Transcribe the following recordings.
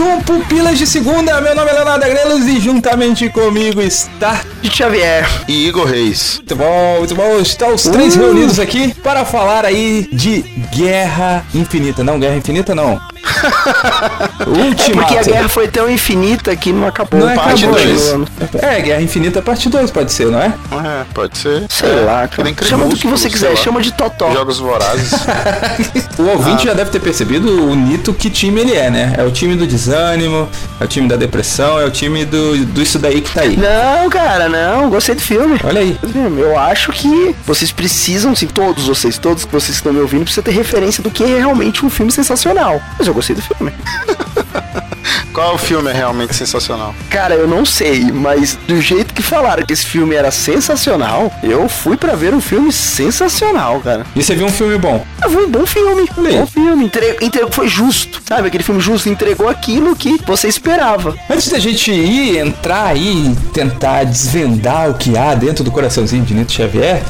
Um Pupilas de Segunda. Meu nome é Leonardo Agrelos e juntamente comigo está de Xavier. E Igor Reis. Muito bom, muito bom. Estão os três reunidos aqui para falar aí de Guerra Infinita. Não, Guerra Infinita não. É porque a guerra foi tão infinita que não acabou. Não é, parte acabou dois. isso. É, Guerra Infinita parte 2 pode ser, não é? É, pode ser. Sei é, lá, cara. Chama do que você quiser, chama de Totó. Jogos Vorazes. O ouvinte já deve ter percebido o Nito que time ele é, né? É o time do desânimo, é o time da depressão, é o time do, do isso daí que tá aí. Não, cara, não, gostei do filme. Olha aí. Eu acho que vocês precisam, sim, todos vocês, todos que vocês estão me ouvindo, precisam ter referência do que é realmente um filme sensacional. Mas eu gostei do filme. Qual filme é realmente sensacional? Cara, eu não sei, mas do jeito que falaram que esse filme era sensacional, eu fui pra ver um filme sensacional, cara. E você viu um filme bom? Eu vi um bom filme, aí. bom filme. Entre- Entregou, foi justo, sabe? Aquele filme justo entregou aquilo que você esperava. Antes da gente ir entrar aí e tentar desvendar o que há dentro do coraçãozinho de Nito Xavier,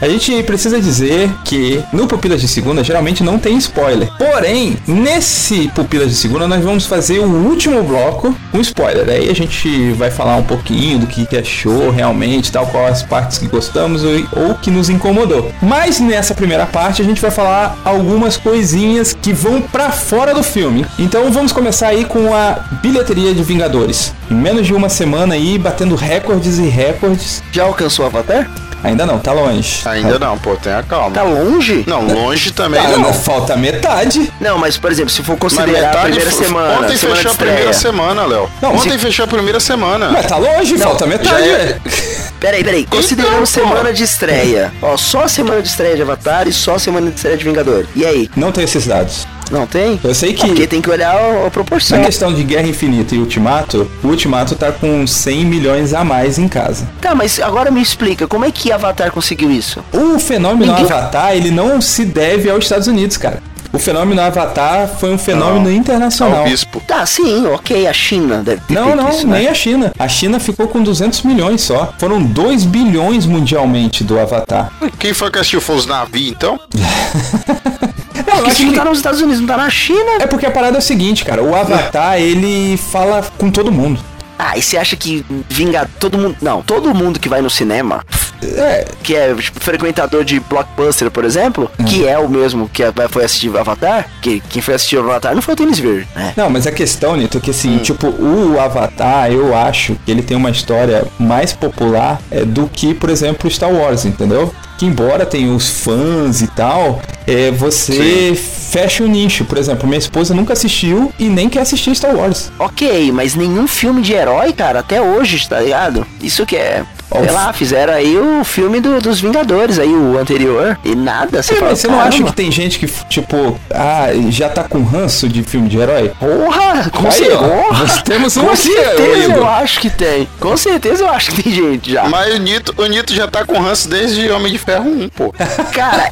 a gente precisa dizer que no Pupilas de Segunda geralmente não tem spoiler. Porém, nesse Pupilas de Segunda nós vamos fazer o último bloco com spoiler. Aí a gente vai falar um pouquinho do que achou realmente, tal qual as partes que gostamos ou, que nos incomodou. Mas nessa primeira parte a gente vai falar algumas coisinhas que vão pra fora do filme. Então vamos começar aí com a bilheteria de Vingadores. Em menos de uma semana aí, batendo recordes e recordes. Já alcançou Avatar? Ainda não, tá longe. Ainda não, pô, tenha calma. Tá longe? Não, longe também Ah, não. não, falta metade. Não, mas por exemplo, se for considerar a primeira semana, Ontem semana de fechou a primeira semana, Léo. Não, Ontem se- fechou a primeira semana. Mas tá longe, falta metade. é- velho. Peraí, peraí. Considerando Então, pô. semana de estreia. Ó, só a semana de estreia de Avatar e só a semana de estreia de Vingador. E aí? Não tem esses dados. Não tem? Eu sei que- Porque tem que olhar a, a proporção. Na questão de Guerra Infinita e Ultimato, o Ultimato tá com 100 milhões a mais em casa. Tá, mas agora me explica, como é que Avatar conseguiu isso? O fenômeno Ninguém- Avatar, ele não se deve aos Estados Unidos, cara. O fenômeno Avatar foi um fenômeno internacional. Ao bispo. Tá, sim, ok, a China deve ter Não, feito não, isso, né? nem a China. A China ficou com 200 milhões só. Foram 2 bilhões mundialmente do Avatar. Quem foi que assistiu? Foi os navios, então? Eu Porque acho se não que- tá nos Estados Unidos, não tá na China. É porque a parada é o seguinte, cara. O Avatar, ele fala com todo mundo. Ah, e você acha que vinga todo mundo. Não, todo mundo que vai no cinema, É, que é tipo, frequentador de blockbuster, por exemplo, Hum. que é o mesmo que foi assistir Avatar, que quem foi assistir Avatar não foi o Tênis Verde, né? Não, mas a questão, Nito, é que assim, tipo, o Avatar, eu acho que ele tem uma história mais popular é, do que, por exemplo, Star Wars, entendeu? Que embora tenha os fãs e tal, é, você fecha o nicho. Por exemplo, minha esposa nunca assistiu e nem quer assistir Star Wars. Ok, mas nenhum filme de herói, cara, até hoje, tá ligado? Isso que é. Sei o lá, fizeram aí o filme do- dos Vingadores, aí o anterior, e nada, você É, fala, mas você não acha "Caramba, que tem gente que, tipo, ah, já tá com ranço de filme de herói? Porra, com Aí, certeza. ó, nós temos um com aqui, certeza eu acho que tem. Com certeza eu acho que tem gente já. Mas o Nito, o Nito já tá com ranço desde Homem de Ferro 1, pô. Cara,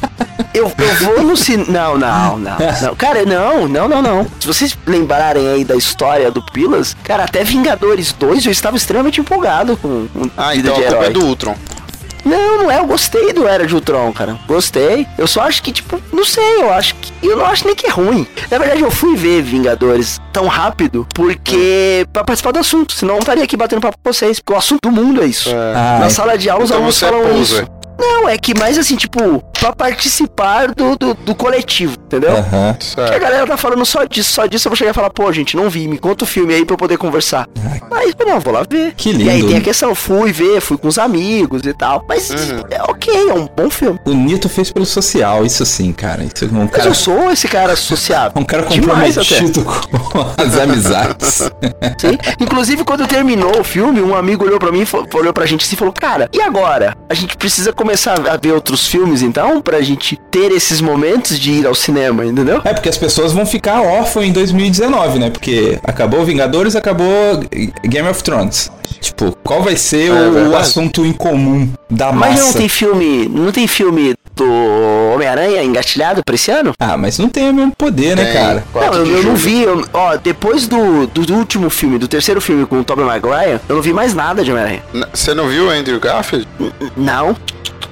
eu, eu vou no cinema. Não, não, não, não. Cara, não, não, não, não. Se vocês lembrarem aí da história do Pilas, cara, até Vingadores 2 eu estava extremamente empolgado com, com Ah, vida então de é do Ultron. Não, não é, eu gostei do Era de Ultron, cara. Gostei. Eu só acho que, tipo, não sei, eu acho que. Eu não acho nem que é ruim. Na verdade, eu fui ver Vingadores tão rápido porque. pra participar do assunto. Senão eu não estaria aqui batendo papo com vocês. Porque o assunto do mundo é isso. Ah, Na sala de aula, os Então alunos é falam poser. isso. Não, é que mais assim, tipo, pra participar do, do, do coletivo, entendeu? Aham. Porque a Certo. galera tá falando só disso, só disso eu vou chegar e falar, pô, gente, não vi, me conta o filme aí pra eu poder conversar. Aí, não, vou lá ver. Que E aí lindo. tem a questão, fui ver, fui com os amigos e tal. Mas é ok, é um bom filme. O Nito fez pelo social, isso sim, cara. Isso é um Mas cara, eu sou esse cara sociável. um cara comprometido com as amizades. Sim. Inclusive, quando terminou o filme, um amigo olhou pra mim, e olhou pra gente assim e falou: Cara, e agora? A gente precisa começar a ver outros filmes então, pra gente ter esses momentos de ir ao cinema, entendeu? É, porque as pessoas vão ficar órfãs em 2019, né? Porque acabou Vingadores, acabou Game of Thrones. Tipo, qual vai ser É o, o assunto em comum da Mas massa? não tem filme. Não tem filme do Homem-Aranha engatilhado pra esse ano? Ah, mas não tem o mesmo poder, né, Tem. cara? Não, 4 eu, eu não vi. eu- ó, depois do, do, do último filme, do terceiro filme com o Tobey Maguire, eu não vi mais nada de Homem-Aranha. Você não viu o Andrew Garfield? Não.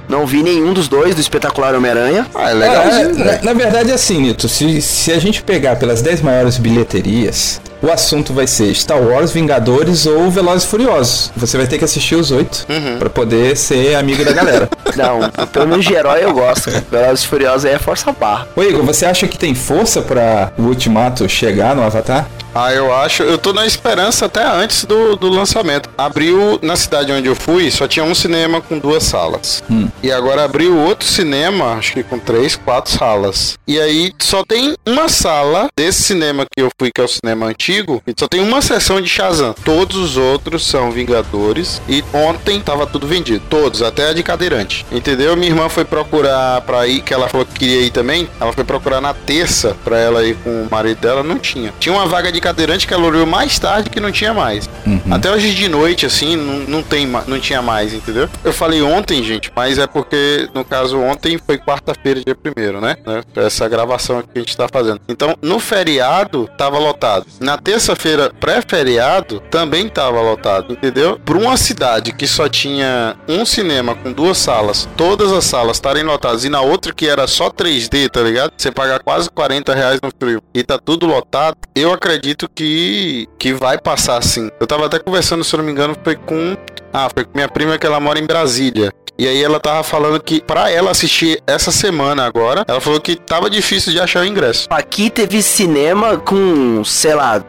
Não vi nenhum dos dois do espetacular Homem-Aranha. Ah, é É, legalzinho, na, velho. na verdade é assim, Nito, se, se a gente pegar pelas 10 maiores bilheterias, o assunto vai ser Star Wars, Vingadores ou Velozes e Furiosos. Você vai ter que assistir os oito Uhum. pra poder ser amigo da galera. Não, pelo menos de herói eu gosto. Velozes e Furiosos aí é força barra. Ô Igor, você acha que tem força pra o Ultimato chegar no Avatar? Ah, eu acho. Eu tô na esperança até antes do, do lançamento. Abriu na cidade onde eu fui, só tinha um cinema com duas salas. E agora abriu outro cinema, acho que com três, quatro salas. E aí só tem uma sala desse cinema que eu fui, que é o cinema antigo, e só tem uma sessão de Shazam. Todos os outros são Vingadores. E ontem tava tudo vendido. Todos, até a de cadeirante. Entendeu? Minha irmã foi procurar pra ir, que ela falou que queria ir também. Ela foi procurar na terça pra ela ir com o marido dela, não tinha. Tinha uma vaga de cadeirante que ela olhou mais tarde que não tinha mais. Até hoje de noite, assim, não, não tem não tinha mais, entendeu? Eu falei ontem, gente, mas é porque, no caso, ontem foi quarta-feira, dia primeiro, né? Essa gravação que a gente tá fazendo. Então, no feriado, tava lotado. Na terça-feira, pré-feriado, também tava lotado, entendeu? Por uma cidade que só tinha um cinema com duas salas, todas as salas estarem lotadas, e na outra que era só 3D, tá ligado? Você pagar quase 40 reais no frio e tá tudo lotado, eu acredito que, que vai passar assim. Eu tava até conversando, se eu não me engano, foi com. Ah, foi com minha prima que ela mora em Brasília. E aí ela tava falando que pra ela assistir essa semana agora, ela falou que tava difícil de achar o ingresso. Aqui teve cinema com, sei lá,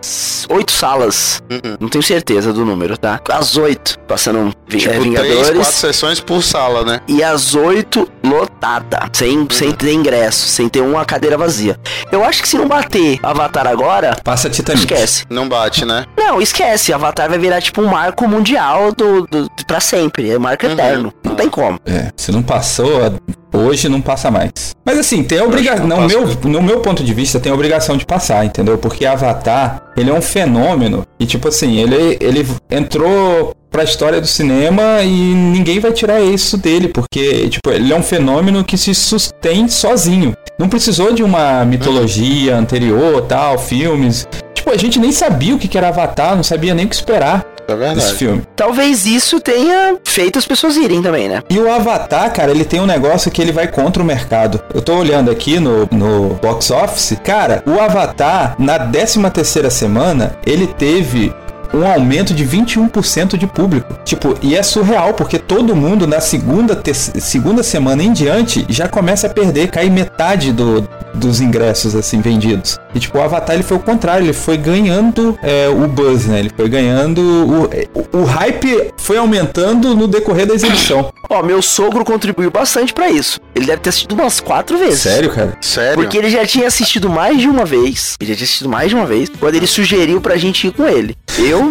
oito salas. Uhum. Não tenho certeza do número, tá? As oito. Passando Tipo, é, três, Vingadores. quatro sessões por sala, né? E as oito lotada. Sem, sem ter ingresso, sem ter uma cadeira vazia. Eu acho que se não bater Avatar agora, Passa Titanic. esquece. Não bate, né? Não, esquece. Avatar vai virar tipo um marco mundial do, do, pra sempre. É marco Uhum. eterno. Não tem como. É, se não passou, hoje não passa mais. Mas assim, tem obrigação. No meu, no meu ponto de vista, tem a obrigação de passar, entendeu? Porque Avatar, ele é um fenômeno. E tipo assim, ele, ele entrou pra história do cinema e ninguém vai tirar isso dele. Porque, tipo, ele é um fenômeno que se sustém sozinho. Não precisou de uma mitologia anterior, tal, filmes. Tipo, a gente nem sabia o que era Avatar, não sabia nem o que esperar É desse verdade. filme. Talvez isso tenha feito as pessoas irem também, né? E o Avatar, cara, ele tem um negócio que ele vai contra o mercado. Eu tô olhando aqui no, no box office. Cara, o Avatar, na 13 terceira semana, ele teve um aumento de 21% de público. Tipo, e é surreal, porque todo mundo na segunda, segunda semana em diante já começa a perder, cai metade do, dos ingressos, assim, vendidos. E tipo, o Avatar, ele foi o contrário, ele foi ganhando é, o buzz, né? Ele foi ganhando... O, o, o hype foi aumentando no decorrer da exibição. Ó, meu sogro contribuiu bastante pra isso. Ele deve ter assistido umas quatro vezes. Sério, cara? Sério? Porque ele já tinha assistido mais de uma vez. Ele já tinha assistido mais de uma vez. Quando ele sugeriu pra gente ir com ele. Eu.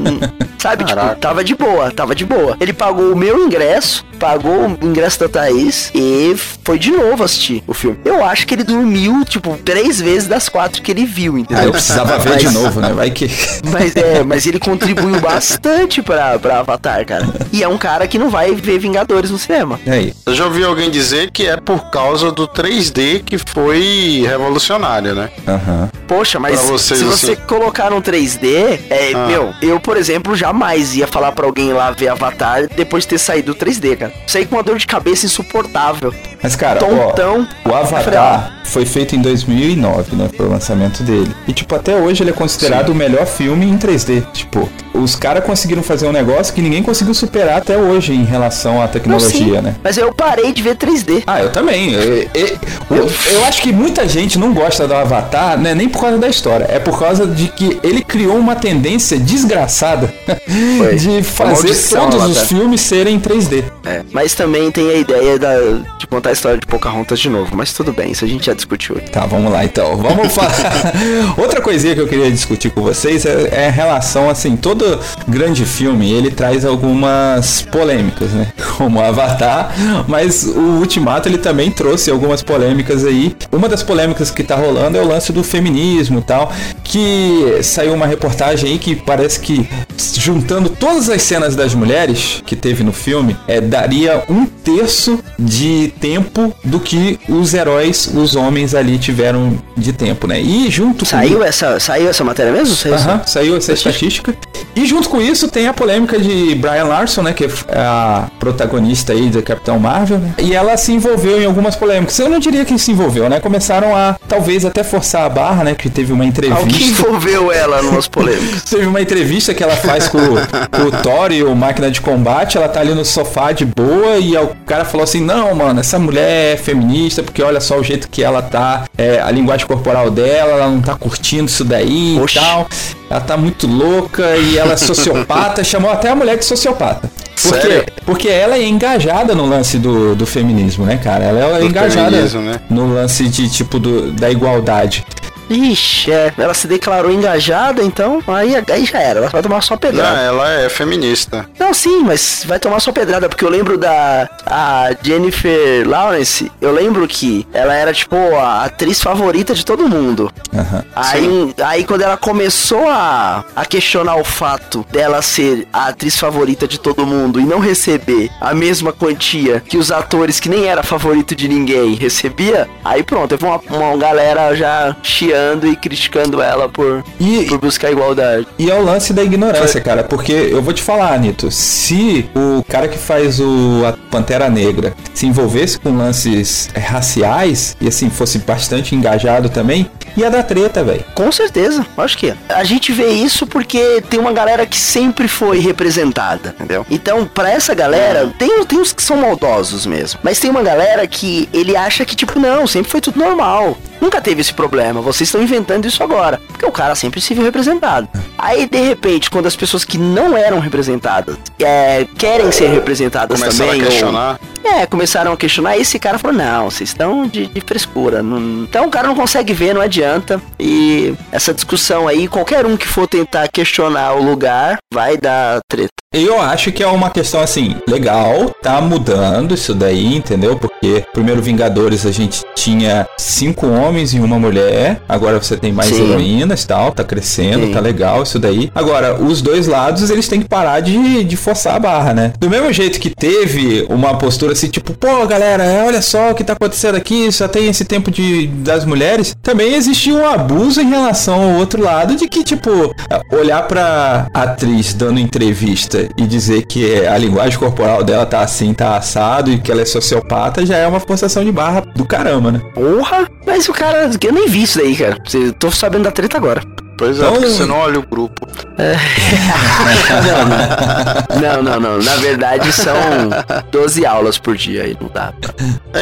sabe, Caraca. tipo, tava de boa, tava de boa. Ele pagou o meu ingresso, pagou o ingresso da Thaís e foi de novo assistir o filme. Eu acho que ele dormiu, tipo, três vezes das quatro que ele viu, Ah, entendeu? eu precisava ver Mas- de novo, né? Vai que... Mas é, mas ele contribuiu bastante pra, pra Avatar, cara. E é um cara que não vai ver Vingadores no cinema. É aí. Eu já ouvi alguém dizer que é por causa do 3D que foi revolucionário, né? Aham. Poxa, mas Pra vocês, se você assim. colocar no 3D, é, Ah. meu, eu, por exemplo, jamais ia falar pra alguém lá ver Avatar depois de ter saído do 3D, cara. Saí com uma dor de cabeça insuportável. Mas, cara, ó, Tontão. o Avatar foi feito em 2009, né? Foi o lançamento dele. E, tipo, até hoje ele é considerado Sim. o melhor filme em 3D. Tipo, os caras conseguiram fazer um negócio que ninguém conseguiu superar até hoje em relação à tecnologia, né? Mas eu parei de ver 3D. Ah, eu também. Eu, eu, eu, eu, acho que muita gente não gosta do Avatar, né? Nem por causa da história. É por causa de que ele criou uma tendência desgraçada de fazer todos os filmes serem 3D. É, mas também tem a ideia da, de contar a história de Pocahontas de novo. Mas tudo bem, isso a gente já discutiu. Tá, vamos lá então. Vamos falar. Outra coisinha que eu queria discutir com vocês é, é relação, assim, todo grande filme ele traz algumas polêmicas, né? Como Avatar, mas o Ultimato ele também trouxe algumas polêmicas aí. Uma das polêmicas que tá rolando é o lance do feminismo e tal, que saiu uma reportagem aí que parece que juntando todas as cenas das mulheres que teve no filme, é, daria um terço de tempo do que os heróis, os homens ali tiveram de tempo, né? E junto saiu com... essa Saiu essa matéria mesmo? Saiu, essa... saiu essa estatística. E junto com isso tem a polêmica de Brian Larson, né? Que é a protagonista aí da Capitão Marvel. Né? E ela se envolveu em algumas polêmicas. Eu não diria que se envolveu, né? Começaram a talvez até forçar a barra, né? Que teve uma entrevista. Que envolveu ela nas polêmicas? teve uma entrevista que ela faz com, com o Thor e o Máquina de Combate. Ela tá ali no sofá de boa e o cara falou assim: Não, mano, essa mulher é feminista porque olha só o jeito que ela tá, é, a linguagem corporal dela, ela não tá curtindo isso daí Oxi. e tal. Ela tá muito louca e ela é sociopata. chamou até a mulher de sociopata. Por quê? Porque ela é engajada no lance do, do feminismo, né, cara? Ela é do engajada né? no lance de tipo do, da igualdade. Ixi, é, ela se declarou engajada, então aí, aí já era, ela vai tomar só pedrada. Não, ela é feminista. Não, sim, mas vai tomar só pedrada, porque eu lembro da a Jennifer Lawrence, eu lembro que ela era, tipo, a atriz favorita de todo mundo. Uhum, aí, aí quando ela começou a, a questionar o fato dela ser a atriz favorita de todo mundo e não receber a mesma quantia que os atores que nem era favorito de ninguém recebia, aí pronto, teve uma, uma galera já chia e criticando ela por, e, por buscar igualdade. E é o lance da ignorância, cara, porque eu vou te falar, Anitta, se o cara que faz o a Pantera Negra se envolvesse com lances raciais e assim fosse bastante engajado também, ia dar treta, velho. Com certeza, acho que A gente vê isso porque tem uma galera que sempre foi representada, entendeu? Então, pra essa galera, tem, tem uns que são maldosos mesmo, mas tem uma galera que ele acha que, tipo, não, sempre foi tudo normal. Nunca teve esse problema, vocês estão inventando isso agora. Porque o cara sempre se viu representado. Aí, de repente, quando as pessoas que não eram representadas é, querem ser representadas Começaram também. A questionar. Ou, é, começaram a questionar. Esse cara falou: não, vocês estão de, de frescura. Não... Então o cara não consegue ver, não adianta. E essa discussão aí, qualquer um que for tentar questionar o lugar, vai dar treta. Eu acho que é uma questão assim, legal, tá mudando isso daí, entendeu? Porque primeiro Vingadores a gente tinha cinco homens e uma mulher, agora você tem mais Sim. heroínas e tal, tá crescendo, Sim. tá legal isso daí. Agora, os dois lados eles têm que parar de, de forçar a barra, né? Do mesmo jeito que teve uma postura assim, tipo, pô, galera, olha só o que tá acontecendo aqui, só tem esse tempo de, das mulheres, também existia um abuso em relação ao outro lado de que, tipo, olhar pra atriz dando entrevista e dizer que a linguagem corporal dela tá assim, tá assado e que ela é sociopata já é uma forçação de barra do caramba, né? Porra! Mas o cara, eu nem vi isso daí, cara. Tô sabendo da treta agora. Pois é, então... porque você não olha o grupo. É. não, não, não, Na verdade, são 12 aulas por dia aí, não dá.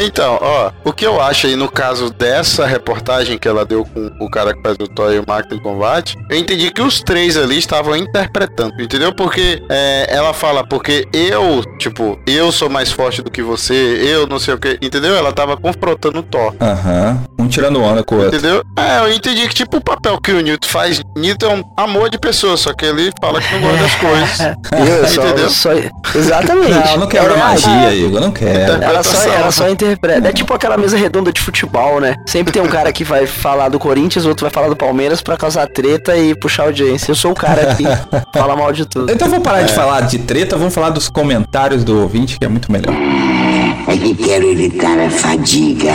Então, ó, o que eu acho aí no caso dessa reportagem que ela deu com o cara que faz o Toy e o Mark de Combate, eu entendi que os três ali estavam interpretando, entendeu? Porque é, ela fala, porque eu, tipo, eu sou mais forte do que você, eu não sei o que, entendeu? Ela tava confrontando o Thor. Aham, uhum. um tirando onda com o outro. Entendeu? É, eu entendi que, tipo, o papel que o Newton faz faz Nito é um amor de pessoa, só que ele fala que não gosta das coisas. Eu, Entendeu? Só, Exatamente. Não, não quero é, magia, Igor, não quero. Ela só, ela só interpreta. É tipo aquela mesa redonda de futebol, né? Sempre tem um cara que vai falar do Corinthians, outro vai falar do Palmeiras pra causar treta e puxar audiência. Eu sou o cara que fala mal de tudo. Então vou parar é. de falar de treta, vamos falar dos comentários do ouvinte, que é muito melhor. É que quero evitar a fadiga.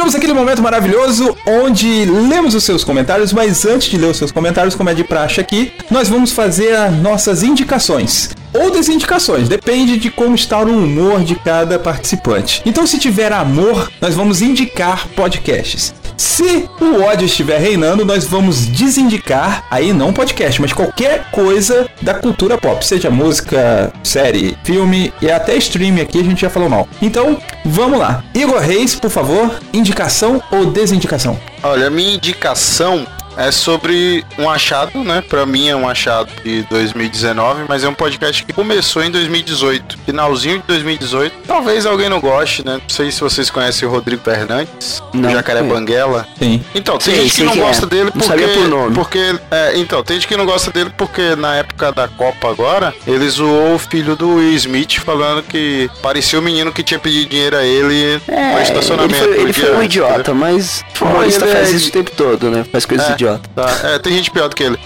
Aquele momento maravilhoso onde lemos os seus comentários, mas antes de ler os seus comentários, como é de praxe aqui, nós vamos fazer as nossas indicações ou desindicações, depende de como está o humor de cada participante. Então, se tiver amor, nós vamos indicar podcasts. Se o ódio estiver reinando, nós vamos desindicar, aí não podcast, mas qualquer coisa da cultura pop, seja música, série, filme e até stream aqui a gente já falou mal. Então, vamos lá. Igor Reis, por favor, indicação ou desindicação? Olha, minha indicação é sobre um achado, né? Pra mim é um achado de 2019, mas é um podcast que começou em 2018, finalzinho de 2018. Talvez alguém não goste, né? Não sei se vocês conhecem o Rodrigo Fernandes, Não, o Jacaré sim. Banguela. Sim. Então, tem Sei, gente que não é. gosta dele Não porque. sabia por nome. porque é, então, tem gente que não gosta dele porque na época da Copa agora, ele zoou o filho do Will Smith falando que parecia o menino que tinha pedido dinheiro a ele no É, ele estacionamento. foi, ele no dia foi um idiota, mas o Foi, humorista ele faz é isso o tempo todo, né? Faz coisas É. idiotas. Tá, é, tem gente pior do que ele.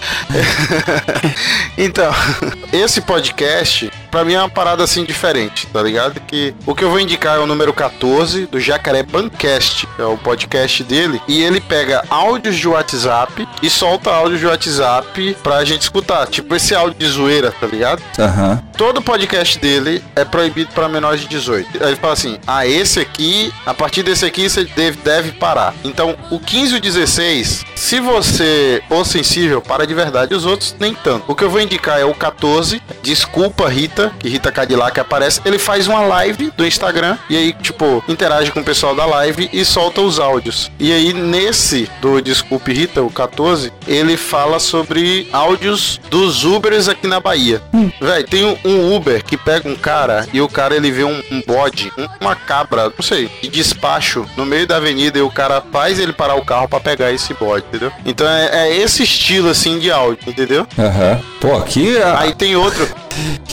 então, esse podcast, pra mim é uma parada assim diferente, tá ligado? Que o que eu vou indicar é o número 14 do Jacaré Bancast, que é o podcast dele, e ele pega áudios de WhatsApp e solta áudios de WhatsApp pra gente escutar. Tipo esse áudio de zoeira, tá ligado? Aham. Todo podcast dele é proibido para menores de 18. Aí ele fala assim: ah, esse aqui, a partir desse aqui você deve, deve parar. Então, o 15 e o 16, se você for sensível, para de verdade. Os outros, nem tanto. O que eu vou indicar é o 14, Desculpa Rita, que Rita Cadillac aparece. Ele faz uma live do Instagram e aí, tipo, interage com o pessoal da live e solta os áudios. E aí, nesse do Desculpe Rita, o 14, ele fala sobre áudios dos Ubers aqui na Bahia. Véi, tem um, Uber que pega um cara e o cara ele vê um, um bode, um- uma cabra, não sei, de despacho no meio da avenida e o cara faz ele parar o carro pra pegar esse bode, entendeu? Então é, é esse estilo assim de áudio, entendeu? Aham. Pô, aqui a, Aí tem outro,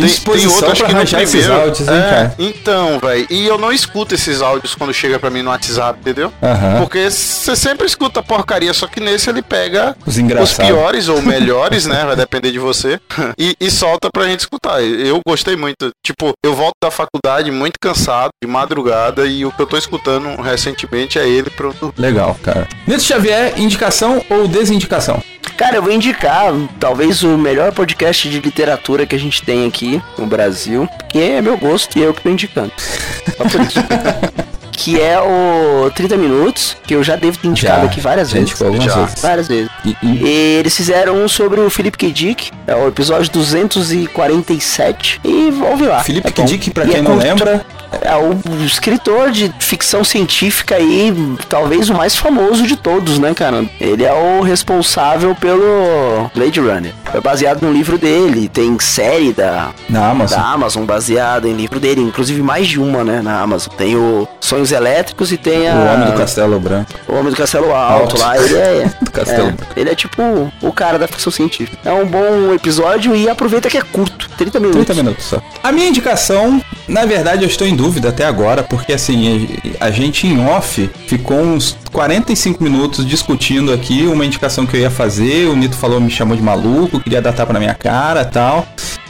que tem, tem outro acho que no primeiro. áudios, hein, é, cara? Então, velho, e eu não escuto esses áudios quando chega pra mim no WhatsApp, entendeu? Porque você sempre escuta porcaria, só que nesse ele pega Os os piores ou melhores, né? Vai depender de você. E, e solta pra gente escutar. Eu gostei muito. Tipo, eu volto da faculdade muito cansado, de madrugada, e o que eu tô escutando recentemente é ele dormir. Legal, cara. Nito Xavier, indicação ou desindicação? Cara, eu vou indicar talvez o melhor podcast de literatura que a gente tem aqui no Brasil, que é meu gosto e eu que tô indicando. Só por isso. que é o 30 Minutos, que eu já devo ter indicado Já, aqui várias vezes. Já. vezes. Várias vezes. E- eles fizeram um sobre o Philip K. Dick, é o episódio 247. E ouve lá. Felipe é bom. Dick, pra quem é não lembra, É o escritor de ficção científica aí, talvez o mais famoso de todos, né, cara? Ele é o responsável pelo Blade Runner. É baseado no livro dele, tem série da, Amazon. da Amazon baseada em livro dele, inclusive mais de uma, né, na Amazon. Tem o Sonhos Elétricos e tem a... O Homem do Castelo Branco. O Homem do Castelo Alto Alto. lá, ele é... Do Castelo é, ele é tipo o cara da ficção científica. É um bom episódio e aproveita que é curto, 30 minutos. 30 minutos só. A minha indicação, na verdade, eu estou dúvida até agora, porque assim, a gente em off ficou uns 45 minutos discutindo aqui uma indicação que eu ia fazer. O Nito falou, me chamou de maluco, queria dar tapa na minha cara tal.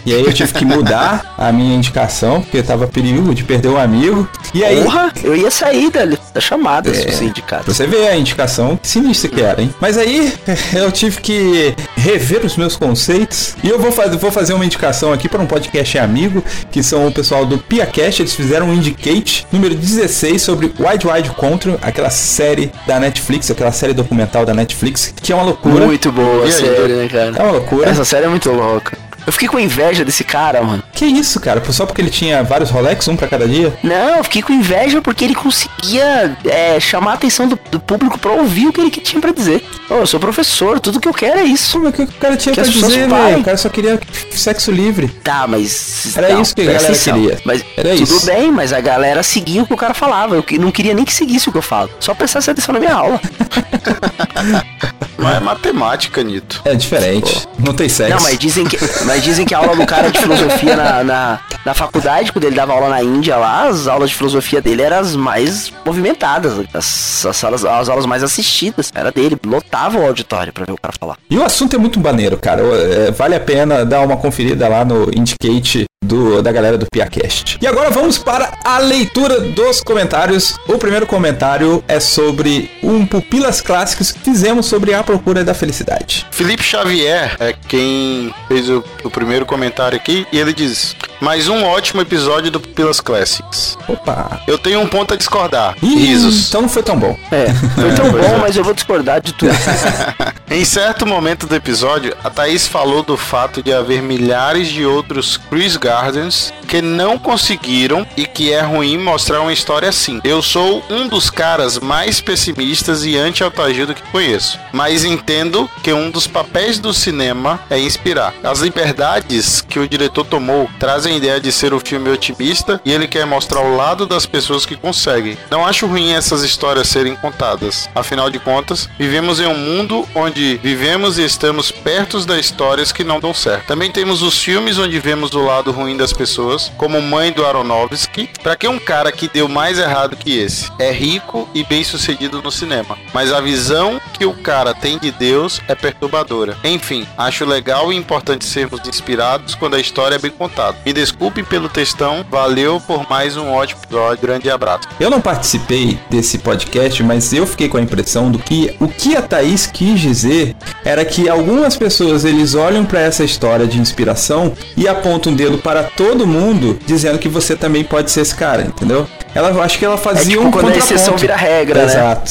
E aí eu tive que mudar a minha indicação, porque tava perigo de perder o amigo. E aí. Porra, eu ia sair da, da chamada se É. fosse indicado. Pra você ver a indicação sinistra que era, hein? Mas aí eu tive que rever os meus conceitos e eu vou, fazer vou fazer uma indicação aqui para um podcast amigo, que são o pessoal do PiaCast. Eles fizeram um Indicate número 16 sobre Wide Wide Control, aquela série da Netflix, aquela série documental da Netflix, que é uma loucura. Muito boa a série, né, cara? É uma loucura. Essa série é muito louca. Eu fiquei com inveja desse cara, mano. Que isso, cara? Só porque ele tinha vários Rolex, um pra cada dia? Não, eu fiquei com inveja porque ele conseguia é, chamar a atenção do, do público pra ouvir o que ele que tinha pra dizer. Ô, eu sou professor, tudo que eu quero é isso. Como é que o cara tinha Que pra dizer, velho? O cara só queria sexo livre. Tá, mas. Era isso que a galera atenção. queria. Mas Era tudo isso. bem, mas a galera seguia o que o cara falava. Eu não queria nem que seguisse o que eu falo. Só prestasse atenção na minha aula. Mas é matemática, Nito. É diferente. Não tem sexo. Não, mas dizem que, mas dizem que a aula do cara de filosofia na, na, na faculdade, quando ele dava aula na Índia lá, as aulas de filosofia dele eram as mais movimentadas, as, as, salas- as aulas mais assistidas. Era dele, lotava o auditório pra ver o cara falar. E o assunto é muito maneiro, cara. É, vale a pena dar uma conferida lá no Indicate do, da galera do PiaCast. E agora vamos para a leitura dos comentários. O primeiro comentário é sobre um Pupilas Clássicos que fizemos sobre a procura da felicidade. Felipe Xavier é quem fez o, o primeiro comentário aqui e ele diz: Mais um ótimo episódio do Pupilas Classics. Opa! Eu tenho um ponto a discordar. Ih, Risos. Então não foi tão bom. É, foi tão bom, mas eu vou discordar de tudo. Em certo momento do episódio, a Thaís falou do fato de haver milhares de outros Chris Gardens que não conseguiram e que é ruim mostrar uma história assim. Eu sou um dos caras mais pessimistas e anti-autoajuda que conheço, mas entendo que um dos papéis do cinema é inspirar. As liberdades que o diretor tomou trazem a ideia de ser o filme otimista e ele quer mostrar o lado das pessoas que conseguem. Não acho ruim essas histórias serem contadas. Afinal de contas, vivemos em um mundo onde vivemos e estamos perto das histórias que não dão certo. Também temos os filmes onde vemos o lado ruim das pessoas, como Mãe do Aronofsky. Pra que um cara que deu mais errado que esse? É rico e bem sucedido no cinema, mas a visão que o cara tem de Deus é perturbadora. Enfim, acho legal e importante sermos inspirados quando a história é bem contada. Me desculpe pelo textão, valeu por mais um ótimo episódio, grande abraço. Eu não participei desse podcast, mas eu fiquei com a impressão do que o que a Thaís quis dizer era que algumas pessoas eles olham para essa história de inspiração e apontam um dedo para todo mundo, dizendo que você também pode ser esse cara, entendeu? Ela eu acho que ela É fazia tipo um quando a exceção vira regra, né?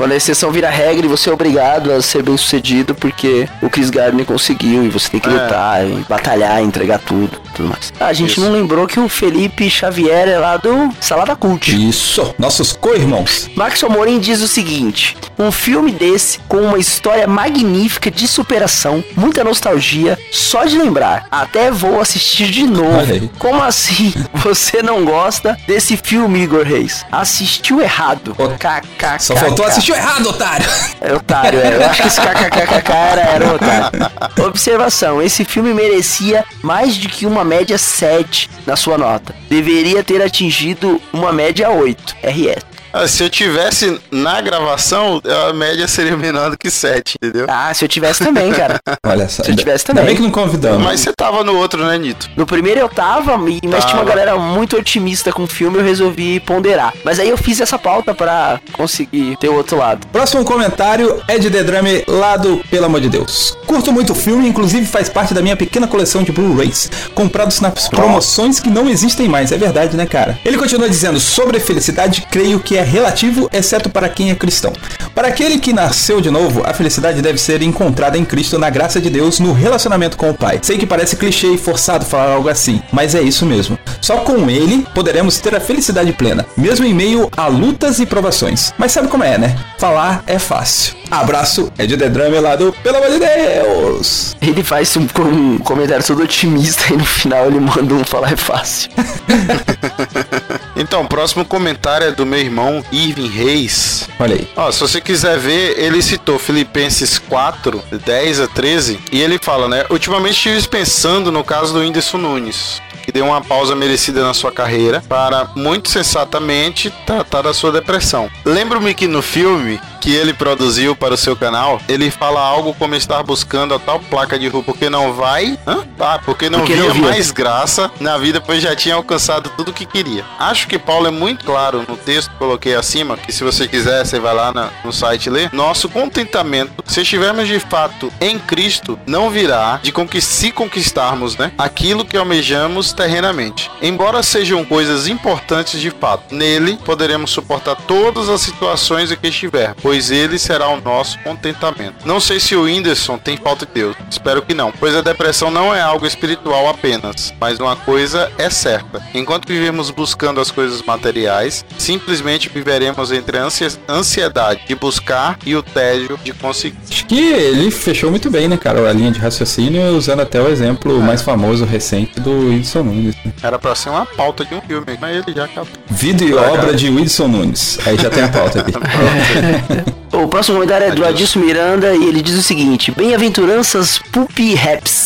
Quando a exceção vira regra e você é obrigado a ser bem sucedido porque o Chris Gardner conseguiu e você tem que É. lutar e batalhar, entregar tudo, tudo mais. Ah, a gente Isso. não lembrou que o Felipe Xavier é lá do Salada Cult. Isso, nossos co-irmãos. Max Amorim diz o seguinte: um filme desse com uma história magnífica de superação, muita nostalgia, só de lembrar. Até vou assistir de novo. Como assim você não gosta desse filme, Igor Reis? Assistiu errado. KKK. Só faltou assistir errado, otário. É otário, é. Eu acho que esse kkkk era, era otário. Observação: esse filme merecia mais do que uma média 7 na sua nota. Deveria ter atingido uma média 8. RS. Ah, se eu tivesse na gravação, a média seria menor do que 7, entendeu? Ah, se eu tivesse também, cara. Olha só. Se eu tivesse Ainda também. bem que não convidamos. Mas você tava no outro, né, Nito? No primeiro eu tava, mas tinha uma Tava. galera muito otimista com o filme, eu resolvi ponderar. Mas aí eu fiz essa pauta pra conseguir ter o outro lado. Próximo comentário é de The Drame lá do Pelo Amor de Deus. Curto muito o filme, inclusive faz parte da minha pequena coleção de Blu-rays, comprados nas promoções que não existem mais. É verdade, né, cara? Ele continua dizendo: sobre a felicidade, creio que é relativo, exceto para quem é cristão. Para aquele que nasceu de novo, a felicidade deve ser encontrada em Cristo, na graça de Deus, no relacionamento com o Pai. Sei que parece clichê e forçado falar algo assim, mas é isso mesmo. Só com ele poderemos ter a felicidade plena, mesmo em meio a lutas e provações. Mas sabe como é, né? Falar é fácil. Abraço, é de The Drama lá do Pelo amor de Deus! Ele faz um, um comentário todo otimista e no final ele manda um falar é fácil. Então, o próximo comentário é do meu irmão Irving Reis. Olha aí. Ó, se você quiser ver, ele citou Filipenses 4, 10 a 13, e ele fala, né? Ultimamente estive pensando no caso do Whindersson Nunes, que deu uma pausa merecida na sua carreira para, muito sensatamente, tratar da sua depressão. Lembro-me que no filme que ele produziu para o seu canal, ele fala algo como estar buscando a tal placa de rua porque não vai, Hã? Ah, porque não Porque via mais graça na vida, pois já tinha alcançado tudo o que queria. Acho que Paulo é muito claro no texto que coloquei acima, que se você quiser, você vai lá na- no site ler. Nosso contentamento, se estivermos de fato em Cristo, não virá de conquist se conquistarmos, né, aquilo que almejamos terrenamente. Embora sejam coisas importantes de fato, nele poderemos suportar todas as situações em que estiver, pois ele será o nosso contentamento. Não sei se o Whindersson tem falta de Deus, espero que não, pois a depressão não é algo espiritual apenas, mas uma coisa é certa. Enquanto vivemos buscando as coisas materiais, simplesmente viveremos entre a ansiedade de buscar e o tédio de conseguir. Acho que ele fechou muito bem, né, cara? A linha de raciocínio, usando até o exemplo mais famoso recente do Whindersson Nunes. né? Era pra ser uma pauta de um filme, mas ele já acabou. Vida e obra cara. de Whindersson Nunes. Aí já tem a pauta aqui. O próximo comentário é do Adilson Miranda e ele diz o seguinte: Bem-aventuranças Puppy Raps.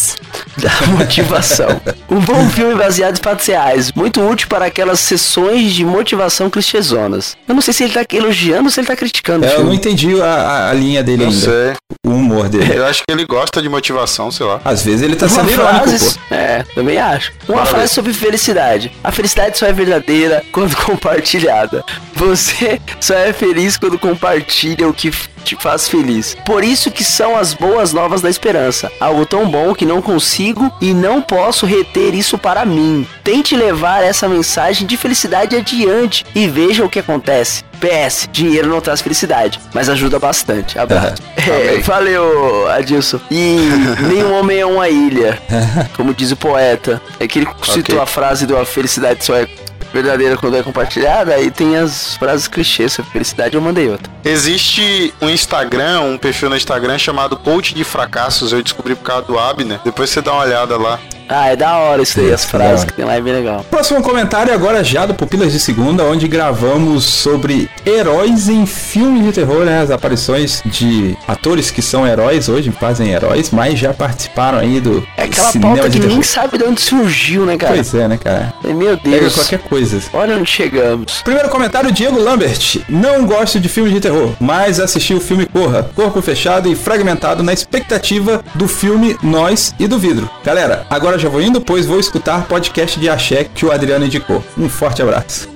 da motivação. Um bom filme baseado em fatos reais, muito útil para aquelas sessões de motivação clichêzonas. Eu não sei se ele tá elogiando ou se ele tá criticando o É, eu não entendi a, a- a linha dele Não ainda. sei. O humor dele. Eu acho que ele gosta de motivação, sei lá. Às vezes ele tá Uma sendo frase, pô. é, também acho. Uma frase sobre felicidade. A felicidade só é verdadeira quando compartilhada. Você só é feliz quando compartilha o que te faz feliz. Por isso que são as boas novas da esperança. Algo tão bom que não consigo e não posso reter isso para mim. Tente levar essa mensagem de felicidade adiante e veja o que acontece. PS, dinheiro não traz felicidade, mas ajuda bastante. Abraço. É, valeu, Adilson. E nenhum homem é uma ilha, como diz o poeta. É que ele citou Ok. a frase do a felicidade só é verdadeira quando é compartilhada, aí tem as frases clichês sobre felicidade, eu mandei outra. Existe um Instagram, um perfil no Instagram chamado Coach de Fracassos. Eu descobri por causa do Abner. Depois você dá uma olhada lá. Ah, é da hora isso aí, as frases que tem lá é bem legal. Próximo comentário agora já do Pupilas de Segunda, onde gravamos sobre heróis em filmes de terror, né? As aparições de atores que são heróis hoje, fazem heróis, mas já participaram aí do É aquela cinema pauta de que terror. ninguém sabe de onde surgiu, né, cara? Pois é, né, cara? Meu Pega Deus. qualquer coisa. Olha onde chegamos. Primeiro comentário, Diego Lambert. Não gosto de filmes de terror, mas assisti o filme Corra, corpo fechado e fragmentado na expectativa do filme Nós e do Vidro. Galera, agora já vou indo, pois vou escutar podcast de Axé que o Adriano indicou. Um forte abraço.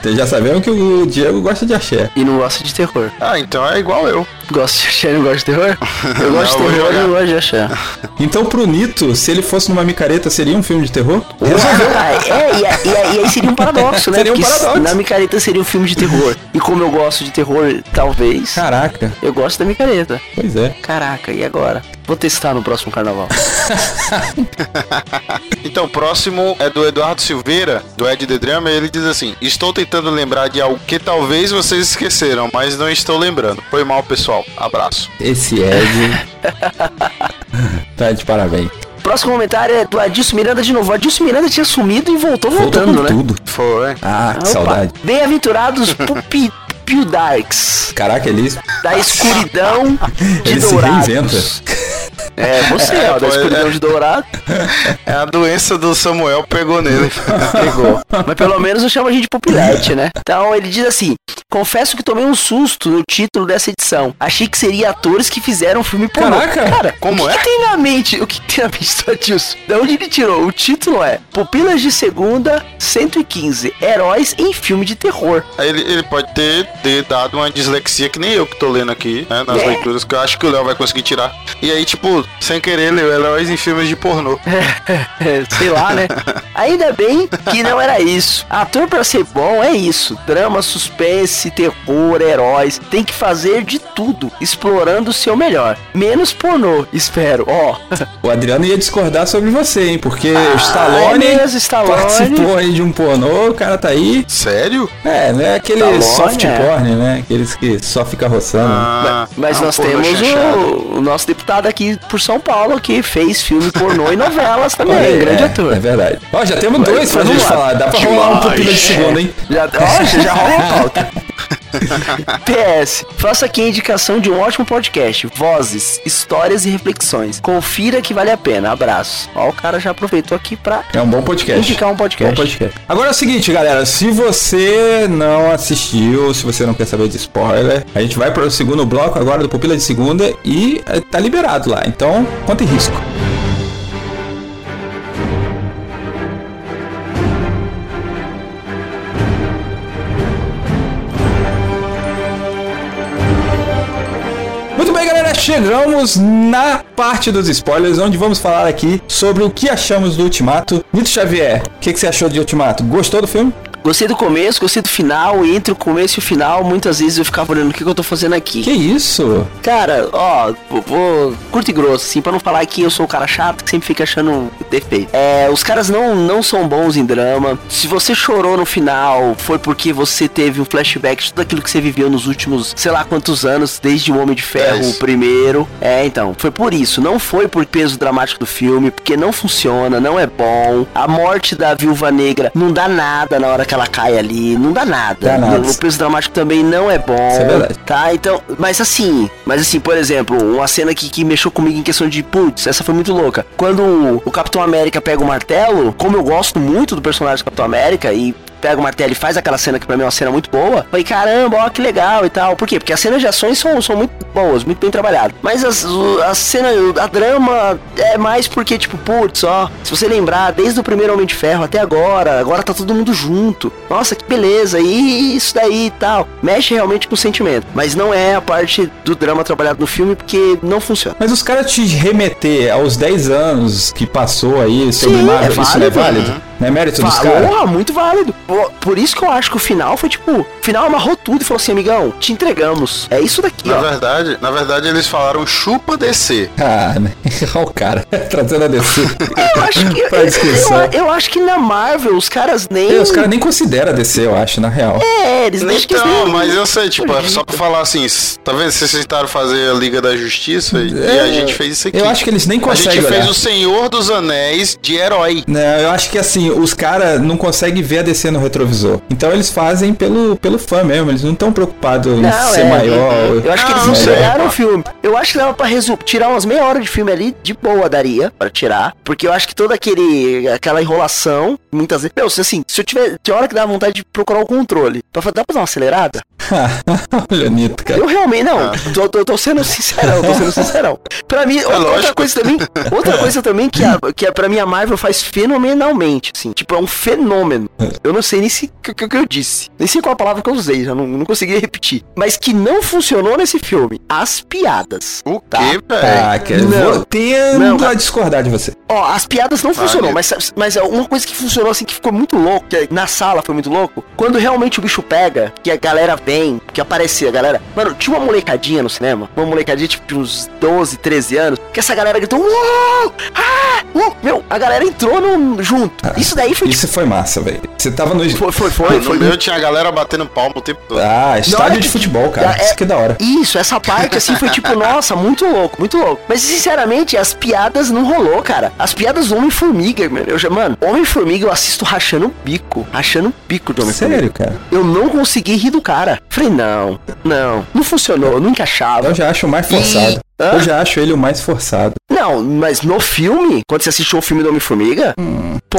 Vocês já sabemos que o Diego gosta de Axé. E não gosta de terror. Ah, então é igual eu. Gosta de achar e não gosta de terror? Eu gosto Não, de terror e não gosto de achar. Então, pro Nito, se ele fosse numa micareta, seria um filme de terror? Ah, é, e, e e aí seria um paradoxo, né? Seria um Porque paradoxo. Na micareta seria um filme de terror. E como eu gosto de terror, talvez, Caraca, eu gosto da micareta. pois é. Caraca, e agora? Vou testar no próximo carnaval. Então, o próximo é do Eduardo Silveira, do Ed The Drama, e ele diz assim: Estou tentando lembrar de algo que talvez vocês esqueceram, mas não estou lembrando. Foi mal, pessoal. Abraço. Esse Ed. tá de parabéns. Próximo comentário é do Adilson Miranda de novo. O Adilson Miranda tinha sumido e voltou Voltou voltando, com né? tudo. Foi. Ah, que Opa. saudade. Bem-aventurados Pupi Pildarks. Caraca, ele, Da escuridão de ele se Dourados. reinventa. É, você, É, ó, da pô, escuridão é. de Dourado. É a doença do Samuel pegou nele. Pegou. Mas pelo menos eu chamo a gente de Pupilete, né? Então ele diz assim: Confesso que tomei um susto no título dessa edição. Achei que seria atores que fizeram um filme pornô. Caraca! Cara, Como o que é? que tem na mente? O que tem na mente do Adilson? Da onde ele tirou? O título é Pupilas de Segunda 115 Heróis em filme de terror. Aí ele, ele pode ter, ter dado uma dislexia que nem eu que tô lendo aqui, né? Nas É. leituras, que eu acho que o Léo vai conseguir tirar. E aí, tipo, sem querer, leu heróis em filmes de pornô. É, sei lá, né? Ainda bem que não era isso. Ator pra ser bom é isso. Drama, suspense, terror, heróis. Tem que fazer de tudo, explorando o seu melhor. Menos pornô, espero. Ó, O Adriano ia discordar sobre você, hein? Porque Ah, o Stallone, é mesmo, Stallone. participou aí de um pornô, o cara tá aí. Sério? É, não é aquele Stallone, soft é. porn, né? Aqueles que só fica roçando. Ah, mas ah, nós pornô temos o, o nosso deputado aqui por São Paulo que fez filme pornô e novelas também. Olha aí, grande é, ator. É verdade. Ó, já temos dois pra gente lá. falar. Dá pra rolar um pupila de segunda, hein? Já, ó, já, rola a pauta. PS, faço aqui a indicação de um ótimo podcast. Vozes, histórias e reflexões. Confira que vale a pena. Abraço. Ó, o cara já aproveitou aqui pra É um bom podcast. indicar um podcast. Bom podcast. Agora é o seguinte, galera. Se você não assistiu, se você não quer saber de spoiler, a gente vai para o segundo bloco agora do Pupila de Segunda e eh, tá liberado lá. Então, conta em risco. Chegamos na parte dos spoilers, onde vamos falar aqui sobre o que achamos do Ultimato. Nito Xavier, o que, que você achou de Ultimato? Gostou do filme? Gostei do começo, gostei do final, e entre o começo e o final, muitas vezes eu ficava olhando o que, que eu tô fazendo aqui. Que isso? Cara, ó, vou, curto e grosso, assim, pra não falar que eu sou o cara chato que sempre fica achando defeito. É, os caras não, não são bons em drama. Se você chorou no final, foi porque você teve um flashback de tudo aquilo que você viveu nos últimos, sei lá quantos anos, desde o Homem de Ferro, Dez. o primeiro. É, então, foi por isso. Não foi por peso dramático do filme, porque não funciona, não é bom. A morte da Viúva Negra não dá nada na hora que ela cai ali, não dá nada. Dá nada. O peso dramático também não é bom. Isso é verdade. Tá, então, mas assim, mas assim, por exemplo, uma cena que, que mexeu comigo em questão de, putz, essa foi muito louca. Quando o, o Capitão América pega o martelo, como eu gosto muito do personagem do Capitão América e pega o martelo e faz aquela cena que pra mim é uma cena muito boa. Falei, caramba, ó, que legal e tal. Por quê? Porque as cenas de ações são, são muito boas, muito bem trabalhadas. Mas as, a cena, a drama é mais porque, tipo, putz, ó, se você lembrar, desde o primeiro Homem de Ferro até agora, agora tá todo mundo junto. Nossa, que beleza, e isso daí e tal. Mexe realmente com o sentimento. Mas não é a parte do drama trabalhado no filme porque não funciona. Mas os caras te remeter aos 10 anos que passou aí sobre Sim, Marvel, é isso não é válido. válido? Não é mérito dos caras? Muito válido. Por, por isso que eu acho que o final foi tipo, o final amarrou tudo e falou assim, amigão, te entregamos. É isso daqui, Na ó. verdade, na verdade, eles falaram chupa descer. Ah, né? Olha o cara, trazendo a DC. Eu acho que eu, eu acho que na Marvel os caras nem E os caras nem consideram a DC, eu acho, na real. é, eles nem eles Então, nem- mas eu sei, tipo, é só pra falar assim, tá vendo? Vocês tentaram fazer a Liga da Justiça e, e a gente fez isso aqui. É, Eu acho que eles nem A conseguem gente fez olhar. o Senhor dos Anéis de herói. Não, eu acho que assim, os caras não conseguem ver a DC no retrovisor. Então eles fazem pelo, pelo fã mesmo, eles não estão preocupados em Não, ser é, maior. Eu acho que Não, eles não sei. entregaram o filme. Eu acho que dava pra resu- tirar umas meia hora de filme ali, de boa daria pra tirar. Porque eu acho que toda aquele, aquela enrolação, muitas vezes. Meu, assim, se eu tiver. Tinha hora que dá vontade de procurar o controle. Pra, dá pra dar uma acelerada? Olha, Nito, cara. Eu realmente, não, tô, tô, tô sendo sincerão, tô sendo sincerão. Pra mim, outra, outra lógico. coisa também, outra coisa também que, a, que a, pra mim a Marvel faz fenomenalmente, assim, tipo, é um fenômeno. Eu não sei nem se o que, que eu disse, nem sei qual a palavra que eu usei, já não, não consegui repetir. Mas que não funcionou nesse filme, as piadas. O Tá. quê, velho? Ah, cara, eu Não. tendo Não, a discordar de você. Ó, as piadas não funcionou, mas, mas é uma coisa que funcionou assim, que ficou muito louco, que na sala foi muito louco, quando realmente o bicho pega, que a galera vem, que aparecia a galera. Mano, tinha uma molecadinha no cinema, uma molecadinha tipo de uns 12, 13 anos, que essa galera gritou, uou! Ah! uou!" Meu, a galera entrou no, junto. Isso daí foi tipo. Isso foi massa, velho. Você tava no. Foi, foi, foi. no foi meu tinha a galera batendo palma o tempo todo. Ah, estádio que- de futebol, cara. É- Isso que é da hora. Isso, essa parte assim foi tipo, nossa, muito louco, muito louco. Mas sinceramente, as piadas não rolou, cara. As piadas do Homem-Formiga, mano. Eu já, mano, Homem-Formiga eu assisto rachando o bico. Rachando o bico do Homem-Formiga. Sério, cara. Eu não consegui rir do cara. Falei, não, não, não funcionou, não encaixava. Eu já acho o mais forçado. Hã? Eu já acho ele o mais forçado. Não, mas no filme, quando você assistiu o filme do Homem-Formiga, Hum. pô,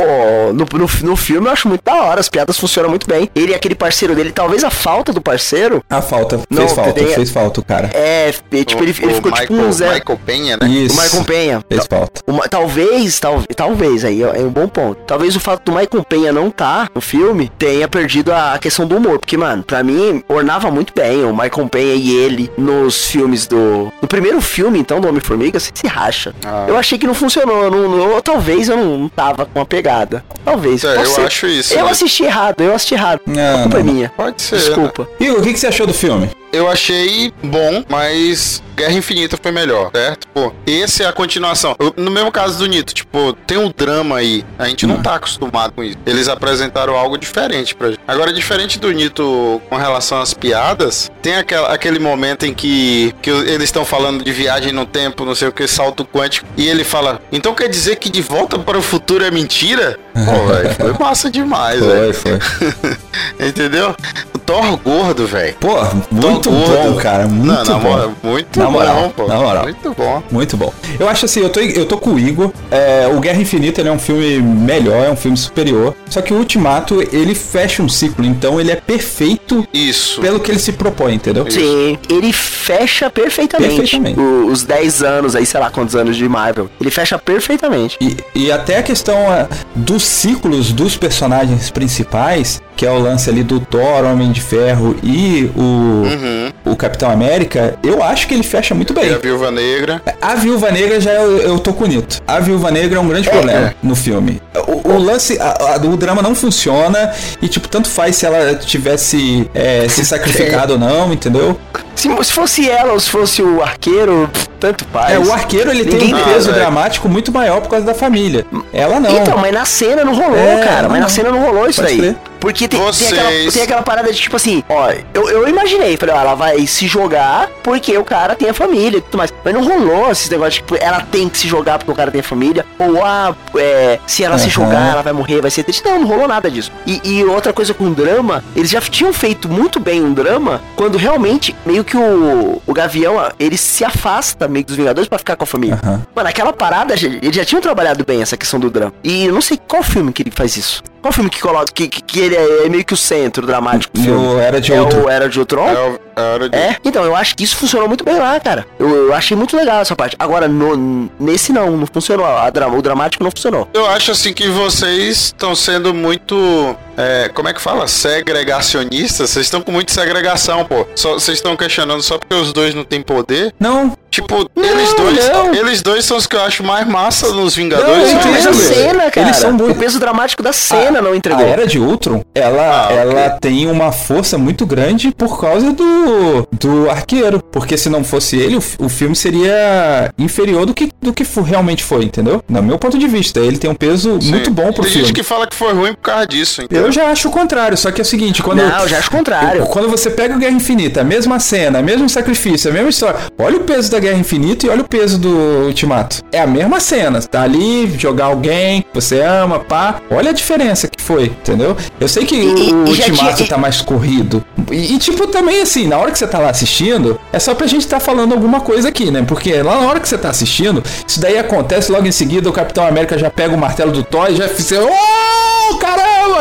no, no, no filme eu acho muito da hora, as piadas funcionam muito bem. Ele e aquele parceiro dele, talvez a falta do parceiro A falta. Não, fez falta, tem- fez falta o cara. é, é, tipo, O- ele, ele o ficou Michael, tipo um Zé. Michael Penha, né? Isso. O Michael Penha. Fez falta. Uma- talvez, tal, talvez, aí é um bom ponto. Talvez o fato do Michael Penha não tá no filme tenha perdido a, a questão do humor. Porque, mano, pra mim, ornava muito bem o Michael Penha e ele nos filmes do. No primeiro filme, então, do Homem-Formiga, você se racha. Ah. Eu achei que não funcionou. eu não, não- talvez eu não, tava com a pegada. Talvez. É, eu ser. acho isso, Eu né? assisti errado, eu assisti errado. Não, a culpa é não. minha. Pode ser. né? Desculpa. Igor, o que, que você achou do filme? Eu achei bom, mas Guerra Infinita foi melhor, certo? Pô, esse é a continuação. Eu- no mesmo caso do Nito, tipo, tem um drama aí. A gente não tá acostumado com isso. Eles apresentaram algo diferente pra gente. Agora, diferente do Nito com relação às piadas, tem aquela, aquele momento em que, que eles estão falando de viagem no tempo, não sei o que, salto quântico, e ele fala: Então quer dizer que de volta para o futuro é mentira? Pô, velho, foi massa demais, velho. Foi, foi. Entendeu? O Thor gordo, velho. Pô, muito bom, cara. Muito Não, na bom. moral, muito Na bom, moral, pô. na moral. Muito bom. Muito bom. Eu acho assim, eu tô, eu tô com o Igor. É, o Guerra Infinita ele é um filme melhor, é um filme superior. Só que o Ultimato, ele fecha um ciclo, então ele é perfeito Isso. pelo que ele se propõe, entendeu? Sim, ele fecha perfeitamente, Perfeitamente. Os 10 anos aí, sei lá quantos anos de Marvel. Ele fecha perfeitamente. E, e até a questão ah, dos ciclos dos personagens principais, que é o lance ali do Thor, Homem de Ferro e o, Uhum. o Capitão América, eu acho que ele fecha muito E a bem. Viúva Negra. A Viúva Negra já eu, eu tô com o Nito. A Viúva Negra é um grande problema no filme. O, o lance, a- a- o drama não funciona e, tipo, tanto faz se ela tivesse é, se sacrificado ou não, entendeu? Se, se fosse ela ou se fosse o arqueiro, tanto faz. É, o arqueiro ele tem Ninguém um liga, peso velho. dramático muito maior por causa da família. Ela não. Então, mas na cena não rolou, É, cara. Mas não. na cena não rolou isso aí. Porque tem, tem Vocês- aquela, tem aquela parada de tipo assim, ó, eu, eu imaginei, falei, ó, ela vai se jogar porque o cara tem a família e tudo mais. Mas não rolou esses negócios, tipo, ela tem que se jogar porque o cara tem a família. Ou, ah, é, se ela se Aham. jogar, ela vai morrer, vai ser triste. Não, não rolou nada disso. E, e outra coisa com o drama, eles já tinham feito muito bem um drama quando realmente meio que o, o Gavião, ele se afasta meio que dos Vingadores pra ficar com a família. Aham. Mano, aquela parada, eles já tinham trabalhado bem essa questão do drama. E eu não sei qual filme que ele faz isso. Qual filme que coloca, que, que, que ele é meio que o centro dramático do filme? No Era de é Era de Ultron? É, o- é de... É, então eu acho que isso funcionou muito bem lá, cara. Eu, eu achei muito legal essa parte. Agora, no, nesse não, não funcionou. A o dramático não funcionou. Eu acho assim que vocês estão sendo muito. É, como é que fala? Segregacionistas? Vocês estão com muita segregação, pô. Vocês estão questionando só porque os dois não têm poder? Não, Tipo, Não, eles dois. não. Eles dois são os que eu acho mais massa nos Não, Vingadores. Não, mas a entendo. cena, cara. Eles são muito- O peso dramático da cena não A entregou. Era de Ultron, ela, Ah, ela tem uma força muito grande por causa do, do arqueiro. Porque se não fosse ele, o, o filme seria inferior do que, do que realmente foi, entendeu? No meu ponto de vista, ele tem um peso Sim. muito bom pro Tem filme. gente que fala que foi ruim por causa disso, entendeu? Eu já acho o contrário, só que é o seguinte, quando. Não, eu já acho o contrário. Quando você pega o Guerra Infinita, a mesma cena, mesmo sacrifício, a mesma história, olha o peso da Guerra Infinita e olha o peso do Ultimato. É a mesma cena. Você tá ali, jogar alguém, você ama, pá. Olha a diferença que foi, entendeu? Eu sei que E- o e Ultimato tinha- tá mais corrido. E, e, tipo, também assim, na hora que você tá lá assistindo, é só pra gente tá falando alguma coisa aqui, né? Porque lá na hora que você tá assistindo, isso daí acontece logo em seguida, o Capitão América já pega o martelo do Thor e já fica. Oh,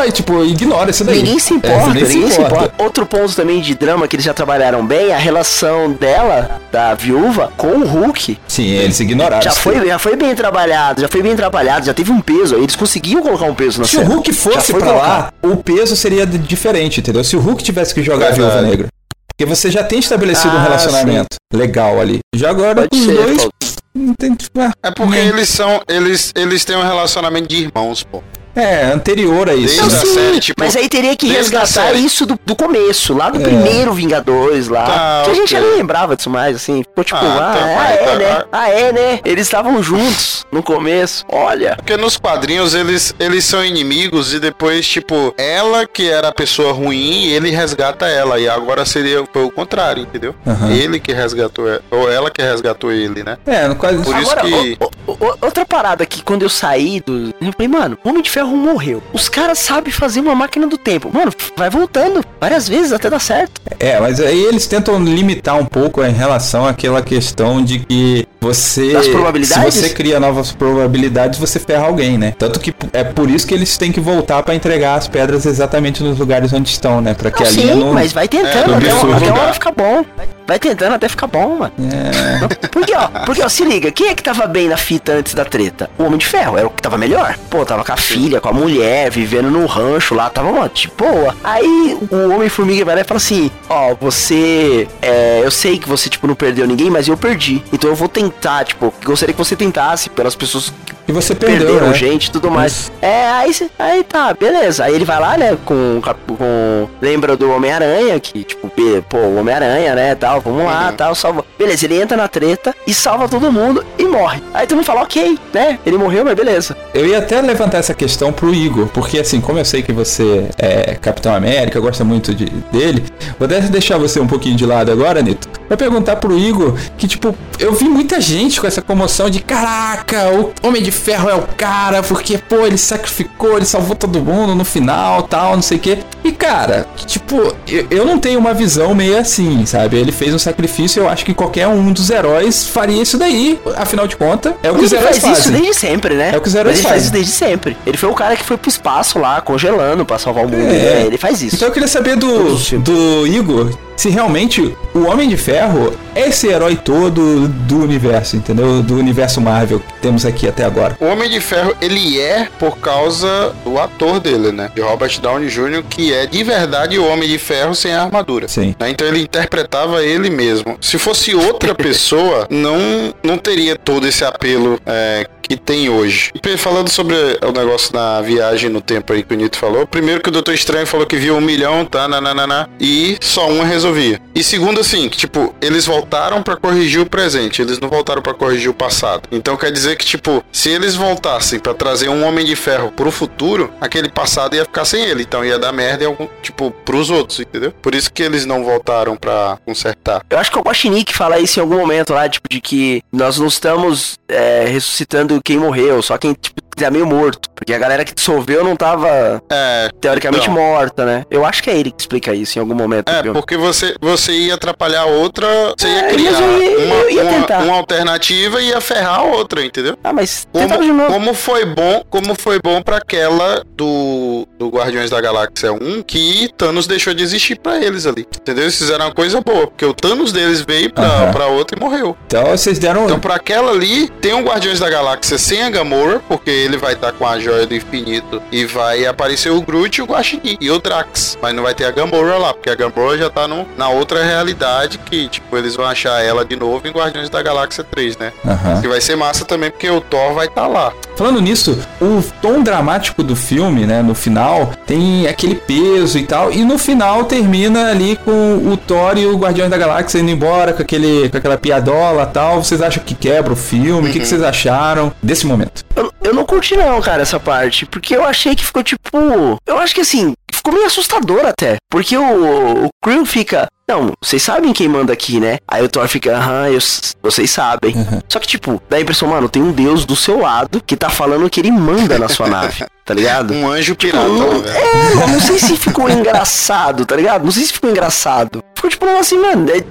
E, tipo, ignora isso daí. Ninguém se É, importa, ninguém se importa. Outro ponto também de drama que eles já trabalharam bem é a relação dela, da viúva, com o Hulk. Sim, eles ignoraram. Já foi, já foi bem trabalhado, já foi bem trabalhado, já teve um peso. Eles conseguiam colocar um peso na Se o cena. Hulk Já fosse pra colocar. lá, o peso seria diferente, entendeu? Se o Hulk tivesse que jogar a. Viúva Negra. Porque você já tem estabelecido um Ah, relacionamento legal ali. Já agora, Pode os ser, dois. Paulo. Não tem, tipo, ah, É porque eles são. Eles, eles têm um relacionamento de irmãos, pô. É, anterior a isso. Não, né? sim, série, tipo, mas aí teria que resgatar isso do, do começo, lá do É. primeiro Vingadores lá. Tá, que a gente já nem lembrava disso mais, assim. Ficou tipo, Ah, ah, tá, ah, é, tá, né? vai. Ah, é, né? Eles estavam juntos no começo. Olha. Porque nos quadrinhos eles, eles são inimigos e depois, tipo, ela que era a pessoa ruim, ele resgata ela. E agora seria foi o contrário, entendeu? Aham. Ele que resgatou ela. Ou ela que resgatou ele, né? É, no quase. Por isso Agora, que- o- o- outra parada que quando eu saí do. Eu falei, mano, Homem de Ferro morreu. Os caras sabem fazer uma máquina do tempo. Mano, vai voltando várias vezes até dar certo. É, mas aí eles tentam limitar um pouco em relação àquela questão de que você. Das probabilidades? Se você cria novas probabilidades, você ferra alguém, né? Tanto que é por isso que eles têm que voltar pra entregar as pedras exatamente nos lugares onde estão, né? Pra que Não, a sim, linha não. mas vai tentando É, até, uma- até uma hora ficar bom. Vai tentando até ficar bom, mano. É. Porque, ó, porque, ó, se liga, quem é que tava bem na fita antes da treta? O Homem de Ferro, era o que tava melhor. Pô, tava com a filha, com a mulher, vivendo num rancho lá, tava, de boa. Aí o Homem-Formiga vai lá e fala assim: Ó, você. É, eu sei que você, tipo, não perdeu ninguém, mas eu perdi. Então eu vou tentar, tipo, gostaria que você tentasse pelas pessoas E você perdeu, perderam né? gente e tudo mais. Isso. É, aí, aí tá, beleza. Aí ele vai lá, né, com, com lembra do Homem-Aranha, que, tipo, pô, o Homem-Aranha, né, tal, vamos lá, Uhum. tal, salva. Beleza, ele entra na treta e salva todo mundo e morre. Aí todo mundo fala, ok, né, ele morreu, mas beleza. Eu ia até levantar essa questão pro Igor, porque assim, como eu sei que você é Capitão América, gosta muito de, dele, vou até deixar você um pouquinho de lado agora, Nito. Vai perguntar pro Igor que, tipo, eu vi muita gente com essa comoção de caraca, o Homem de Ferro é o cara, porque, pô, ele sacrificou, ele salvou todo mundo no final, tal, não sei o quê. E, cara, tipo, eu, eu não tenho uma visão meio assim, sabe? Ele fez um sacrifício, eu acho que qualquer um dos heróis faria isso daí. Afinal de contas, é o que os ele heróis faz isso fazem. desde sempre, né? É o que os heróis Mas ele faz fazem. isso desde sempre. Ele foi o cara que foi pro espaço lá, congelando pra salvar o mundo. É. né? Ele faz isso. Então eu queria saber do, os filmes. do Igor se realmente o Homem de Ferro é esse herói todo do universo, entendeu? Do universo Marvel que temos aqui até agora. O Homem de Ferro, ele é por causa do ator dele, né? De Robert Downey Jr., que é de verdade o Homem de Ferro sem a armadura. Sim. Né? Então ele interpretava ele mesmo. Se fosse outra pessoa, não, não teria todo esse apelo é, que tem hoje. E falando sobre o negócio na viagem no tempo aí que o Nito falou, primeiro que o Doutor Estranho falou que viu um milhão, tá, nananana, e só um resolveu resolvia. E segundo, assim, que, tipo, eles voltaram pra corrigir o presente, eles não voltaram pra corrigir o passado. Então quer dizer que, tipo, se eles voltassem pra trazer um Homem de Ferro pro futuro, aquele passado ia ficar sem ele. Então ia dar merda em algum, tipo, pros outros, entendeu? Por isso que eles não voltaram pra consertar. Eu acho que o Guaxinim fala isso em algum momento lá, tipo, de que nós não estamos é, ressuscitando quem morreu, só quem, tipo, tá meio morto. Porque a galera que dissolveu não tava É, teoricamente Então. morta, né? Eu acho que é ele que explica isso em algum momento. É, porque você, você ia atrapalhar outra, você ia É, criar ia- uma, eu ia uma- uma alternativa e ia ferrar a outra, entendeu? Ah, mas Como, de novo. como foi bom, como foi bom para aquela do, do Guardiões da Galáxia 1 que Thanos deixou de existir pra eles ali. Entendeu? Eles fizeram uma coisa boa, porque o Thanos deles veio pra, Aham. pra outra e morreu. Então vocês deram. Então, pra aquela ali, tem um Guardiões da Galáxia sem a Gamora, porque ele vai estar com a Joia do Infinito e vai aparecer o Groot, o Guaxinim e o Drax. Mas não vai ter a Gamora lá, porque a Gamora já tá no, na outra realidade que, tipo, eles vão achar ela de novo em Guardiões da Galáxia 3, né? Aham. Que vai ser massa também, porque o Thor vai estar lá. Falando nisso, o tom dramático do filme, né, no final, tem aquele peso e tal, e no final termina ali com o Thor e o Guardião da Galáxia indo embora com, aquele, com aquela piadola e tal. Vocês acham que quebra o filme? O que, que vocês acharam desse momento? Eu, eu não curti não, cara, essa parte. Porque eu achei que ficou tipo. Eu acho que assim, ficou meio assustador até. Porque o, o fica. Não, vocês sabem quem manda aqui, né? Aí o Thor fica, aham, eu vocês sabem. Só que, tipo, dá a impressão, mano, tem um deus do seu lado que tá falando que ele manda na sua nave, tá ligado? Um anjo pirata, Não, né, velho? é, eu não sei se ficou engraçado, tá ligado? Não sei se ficou engraçado. Ficou tipo um assim, mano, é,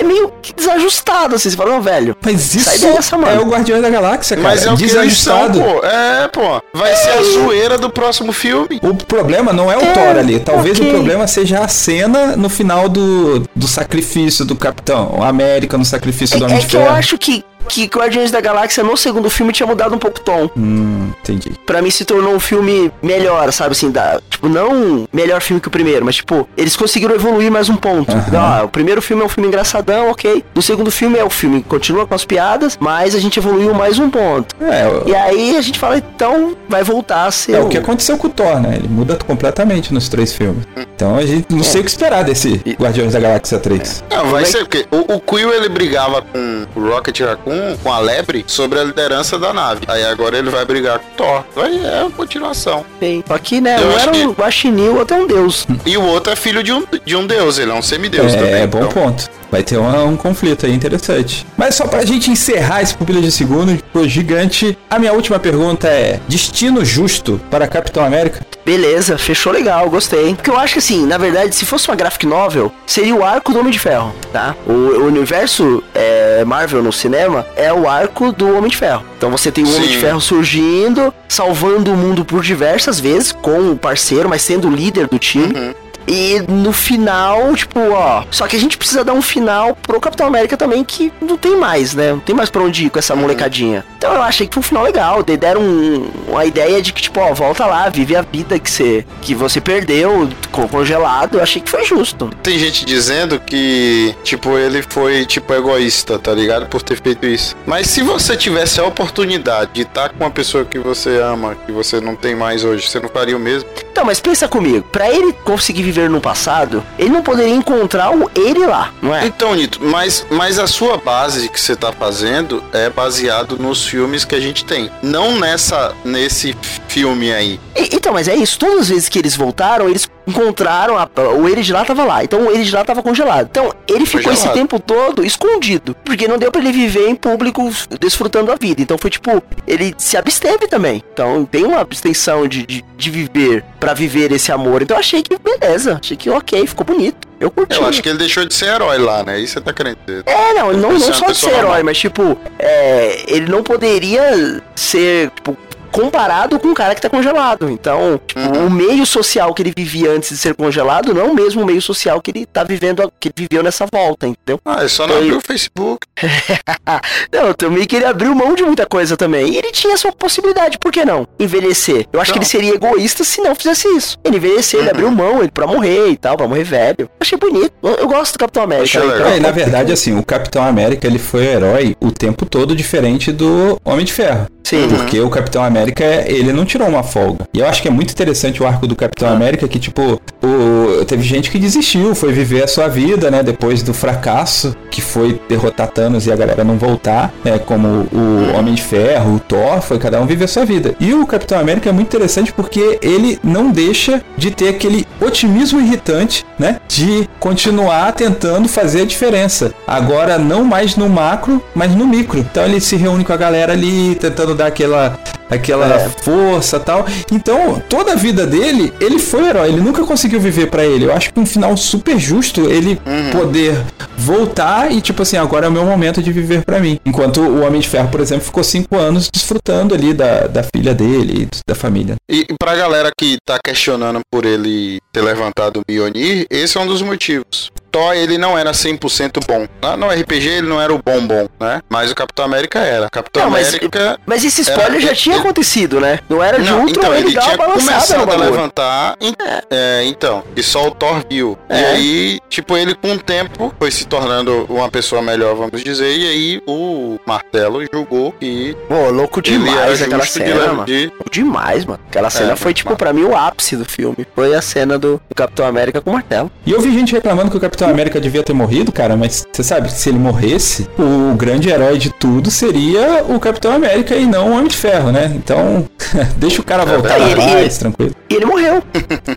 é meio que desajustado, assim. Você fala, não, velho. Mas isso Sai dessa, mano. é o Guardião da Galáxia, cara. Mas é o que eles são, desajustado. pô. É, pô. Vai ser a zoeira do próximo filme. O problema não é o É, Thor ali. Talvez ok. o problema seja a cena no final do, do sacrifício do Capitão América, no sacrifício do É, Homem é de que eu Ferro. acho que, que Guardiões da Galáxia no segundo filme tinha mudado um pouco o tom. Hum, entendi. Pra mim se tornou um filme melhor, sabe assim, da, tipo, não melhor filme que o primeiro, mas tipo, eles conseguiram evoluir mais um ponto. Ah, o primeiro filme é um filme engraçadão, ok. No segundo filme é o filme que continua com as piadas, mas a gente evoluiu mais um ponto. É, o- E aí a gente fala, então vai voltar a ser É o- o que aconteceu com o Thor, né? Ele muda completamente nos três filmes. Então a gente não sei o que esperar desse Guardiões da Galáxia 3. Não, vai é ser porque o, o Quill ele brigava com o Rocket Raccoon, com a Lebre, sobre a liderança da nave. Aí agora ele vai brigar com o Thor. Vai, é uma continuação. Tem. Só que, né, Eu um era um que- guaxinim, o outro é um deus. E o outro é filho de um, de um deus, ele é um semideus É, também. é bom então. ponto. Vai ter uma- um conflito aí interessante. Mas só pra gente encerrar esse pupila de segundo, ficou gigante, a minha última pergunta é: destino justo para Capitão América? Beleza, fechou legal, gostei. Porque eu acho que assim, na verdade, se fosse uma graphic novel, seria o arco do Homem de Ferro, tá? O, o universo é, Marvel no cinema é o arco do Homem de Ferro. Então você tem o Homem Sim. de Ferro surgindo, salvando o mundo por diversas vezes, com o parceiro, mas sendo o líder do time. E no final, tipo, ó. Só que a gente precisa dar um final pro Capitão América também, que não tem mais, né? Não tem mais pra onde ir com essa molecadinha. Então eu achei que foi um final legal. de- Deram um- uma ideia de que, tipo, ó, volta lá, vive a vida que você, que você perdeu, co- congelado. Eu achei que foi justo. Tem gente dizendo que, tipo, ele foi, tipo, egoísta, tá ligado? Por ter feito isso. Mas se você tivesse a oportunidade de estar com uma pessoa que você ama, que você não tem mais hoje, você não faria o mesmo? Então, mas pensa comigo, pra ele conseguir viver no passado, ele não poderia encontrar o ele lá, não é? Então, Nito, mas, mas a sua base que você tá fazendo é baseado nos filmes que a gente tem. Não nessa, nesse filme aí. E- então, mas é isso. Todas as vezes que eles voltaram, eles encontraram a- o lá tava lá. Então o lá tava congelado. Então ele ficou Congelado. esse tempo todo escondido, porque não deu pra ele viver em público desfrutando a vida. Então foi tipo, ele se absteve também. Então tem uma abstenção de, de, de viver pra viver esse amor. Então eu achei que beleza, achei que ok, ficou bonito. Eu curti. Eu acho que ele deixou de ser herói lá, né? Isso você tá querendo dizer. É, não, ele não, não uma só de ser herói, normal. mas tipo, é, ele não poderia ser, tipo, comparado com um cara que tá congelado. Então, tipo, Uhum. o meio social que ele vivia antes de ser congelado não é o mesmo meio social que ele tá vivendo, que ele viveu nessa volta, entendeu? Ah, é só não Foi- abrir o Facebook. Não, também que ele abriu mão de muita coisa também. E ele tinha essa possibilidade, por que não? Envelhecer. Eu acho que Não. ele seria egoísta se não fizesse isso. Ele envelhecer, ele Uhum. abriu mão ele pra morrer e tal, pra morrer velho. Achei bonito. Eu, eu gosto do Capitão América. Né? legal. É, e na verdade, assim, o Capitão América ele foi herói o tempo todo diferente do Homem de Ferro. Sim. Porque o Capitão América, ele não tirou uma folga. E eu acho que é muito interessante o arco do Capitão América, que, tipo, o, teve gente que desistiu, foi viver a sua vida, né? Depois do fracasso que foi derrotar Thanos e a galera não voltar, né? Como o Homem de Ferro, o Thor, foi cada um viver a sua vida. E o Capitão América é muito interessante porque ele não deixa de ter aquele otimismo irritante, né? De continuar tentando fazer a diferença. Agora não mais no macro, mas no micro. Então ele se reúne com a galera ali, tentando dar aquela aquela é. força tal. Então, toda a vida dele, ele foi herói, ele nunca conseguiu viver para ele. Eu acho que um final super justo ele uhum. poder voltar e, tipo assim, agora é o meu momento de viver para mim. Enquanto o Homem de Ferro, por exemplo, ficou cinco anos desfrutando ali da, da filha dele, da família. E pra galera que tá questionando por ele ter levantado o Mjolnir, esse é um dos motivos. Thor, ele não era 100% bom. No RPG, ele não era o bom bom, né? Mas o Capitão América era. Capitão não, América... Mas, esse spoiler já tinha acontecido, né? Não era não, junto, então, ele, ele tinha começado a levantar, é. é, então, e só o Thor viu. É. E aí, tipo, ele com o tempo foi se tornando uma pessoa melhor, vamos dizer, e aí o Martelo julgou que... Pô, louco demais aquela cena, de, mano. Demais, mano. Aquela cena é, foi, tipo, pra mim, o ápice do filme. Foi a cena do Capitão América com o Martelo. E eu vi gente reclamando que o Capitão América devia ter morrido, cara, mas você sabe que se ele morresse, o grande herói de tudo seria o Capitão América e não o Homem de Ferro, né? Então, deixa o cara voltar é, lá ele, tranquilo. E ele morreu.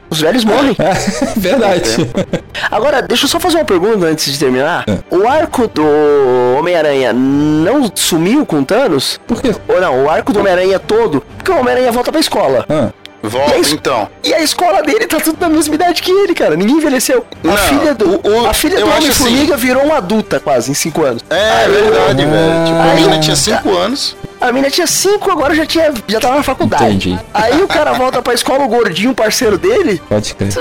Os velhos morrem. É, verdade. Agora, deixa eu só fazer uma pergunta antes de terminar. É. O arco do Homem-Aranha não sumiu com Thanos? Por quê? Ou não, o arco do Homem-Aranha todo, porque o Homem-Aranha volta pra escola. Ah. Volta, e então. E a escola dele tá tudo na mesma idade que ele, cara. Ninguém envelheceu. Não, a filha do, o, a filha do Homem-Formiga assim... virou uma adulta quase, em 5 anos. É, é verdade, eu... velho. Tipo, a menina tinha 5 anos. A menina tinha 5, agora já tinha já tava na faculdade. Entendi. Aí o cara volta pra escola, o gordinho, parceiro dele. Pode crer.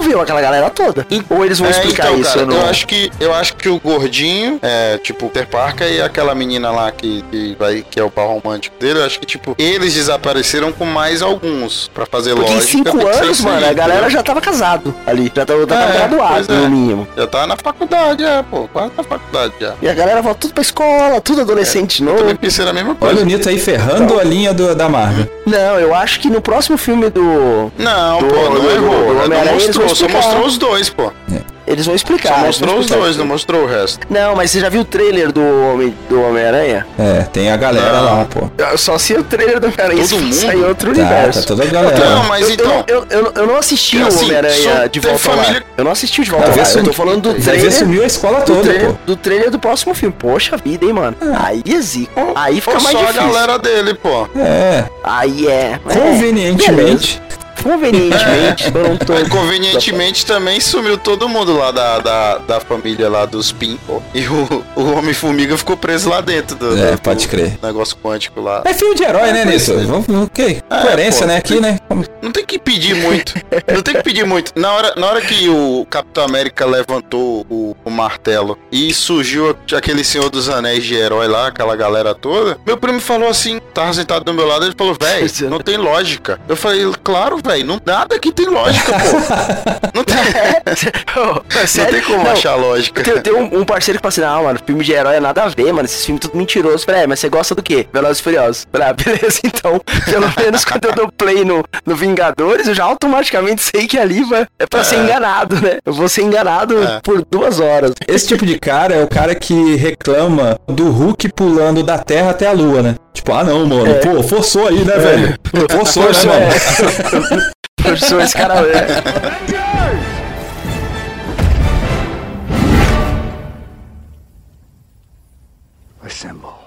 Viu aquela galera toda? Ou eles vão é, explicar então, isso? Cara, eu, acho que, eu acho que o gordinho, é, tipo, o Peter Parker e aquela menina lá que, que, vai, que é o par romântico dele, eu acho que, tipo, eles desapareceram com mais alguns pra fazer Porque lógica. em 5 anos, mano, a galera já tava casado ali. Já tava, tava é, graduado, no é. mínimo. Já tava na faculdade, é, pô. Quase na faculdade já. E a galera volta tudo pra escola, tudo adolescente é, novo. Pensei a mesma coisa. Olha o Nito aí ferrando a linha do, da Marvel. Não, eu acho que no próximo filme do. Não, do, pô, não errou. Não mostrou, só mostrou os dois, pô. É. Eles vão explicar. Só mostrou os dois, não mostrou o resto. Não, mas você já viu o trailer do Homem do Homem-Aranha? É, tem a galera não. lá, pô. Só se o trailer do Homem-Aranha Todo mundo sai outro tá, universo. Tá toda a galera. Não, mas eu, então. Eu, eu, eu, eu não assisti assim, o Homem-Aranha de volta família... lá. Eu não assisti o de volta lá. Eu tô falando do trailer. sumiu a escola toda, do trailer, pô. Do trailer do próximo filme. Poxa vida, hein, mano. Ah. Aí é zico. Aí fica mais difícil. só a galera dele, pô. É. Aí é. Convenientemente. É. Convenientemente, foram todos. Convenientemente também sumiu todo mundo lá da, da, da família lá dos Pin. E o, o Homem-Formiga ficou preso lá dentro do, é, do, pode crer. negócio quântico lá. É filme de herói, né, Nisso? Ok. É, Coerência, pô, né? Aqui, né? Não tem que pedir muito. Não tem que pedir muito. Na hora, na hora que o Capitão América levantou o, o martelo e surgiu aquele Senhor dos Anéis de herói lá, aquela galera toda, meu primo falou assim, tava sentado do meu lado, ele falou, velho, não tem lógica. Eu falei, claro, velho velho. Não, nada que tem lógica, pô. Não tem. oh, não tem como não, achar lógica. Tem, tem um, um, parceiro que fala assim: ah, mano, filme de herói é nada a ver, mano. Esses filmes tudo mentiroso. Falei, é, mas você gosta do quê? Velozes e Furiosos. Falei, ah, beleza, então. Pelo menos quando eu dou play no, no Vingadores, eu já automaticamente sei que ali vai, é pra é. ser enganado, né? Eu vou ser enganado é. por duas horas. Esse tipo de cara é o cara que reclama do Hulk pulando da Terra até a Lua, né? Tipo, ah não, mano, é. pô, forçou aí, né, é. velho? Forçou, forçou né, mano? É. forçou esse cara, velho. Assemble.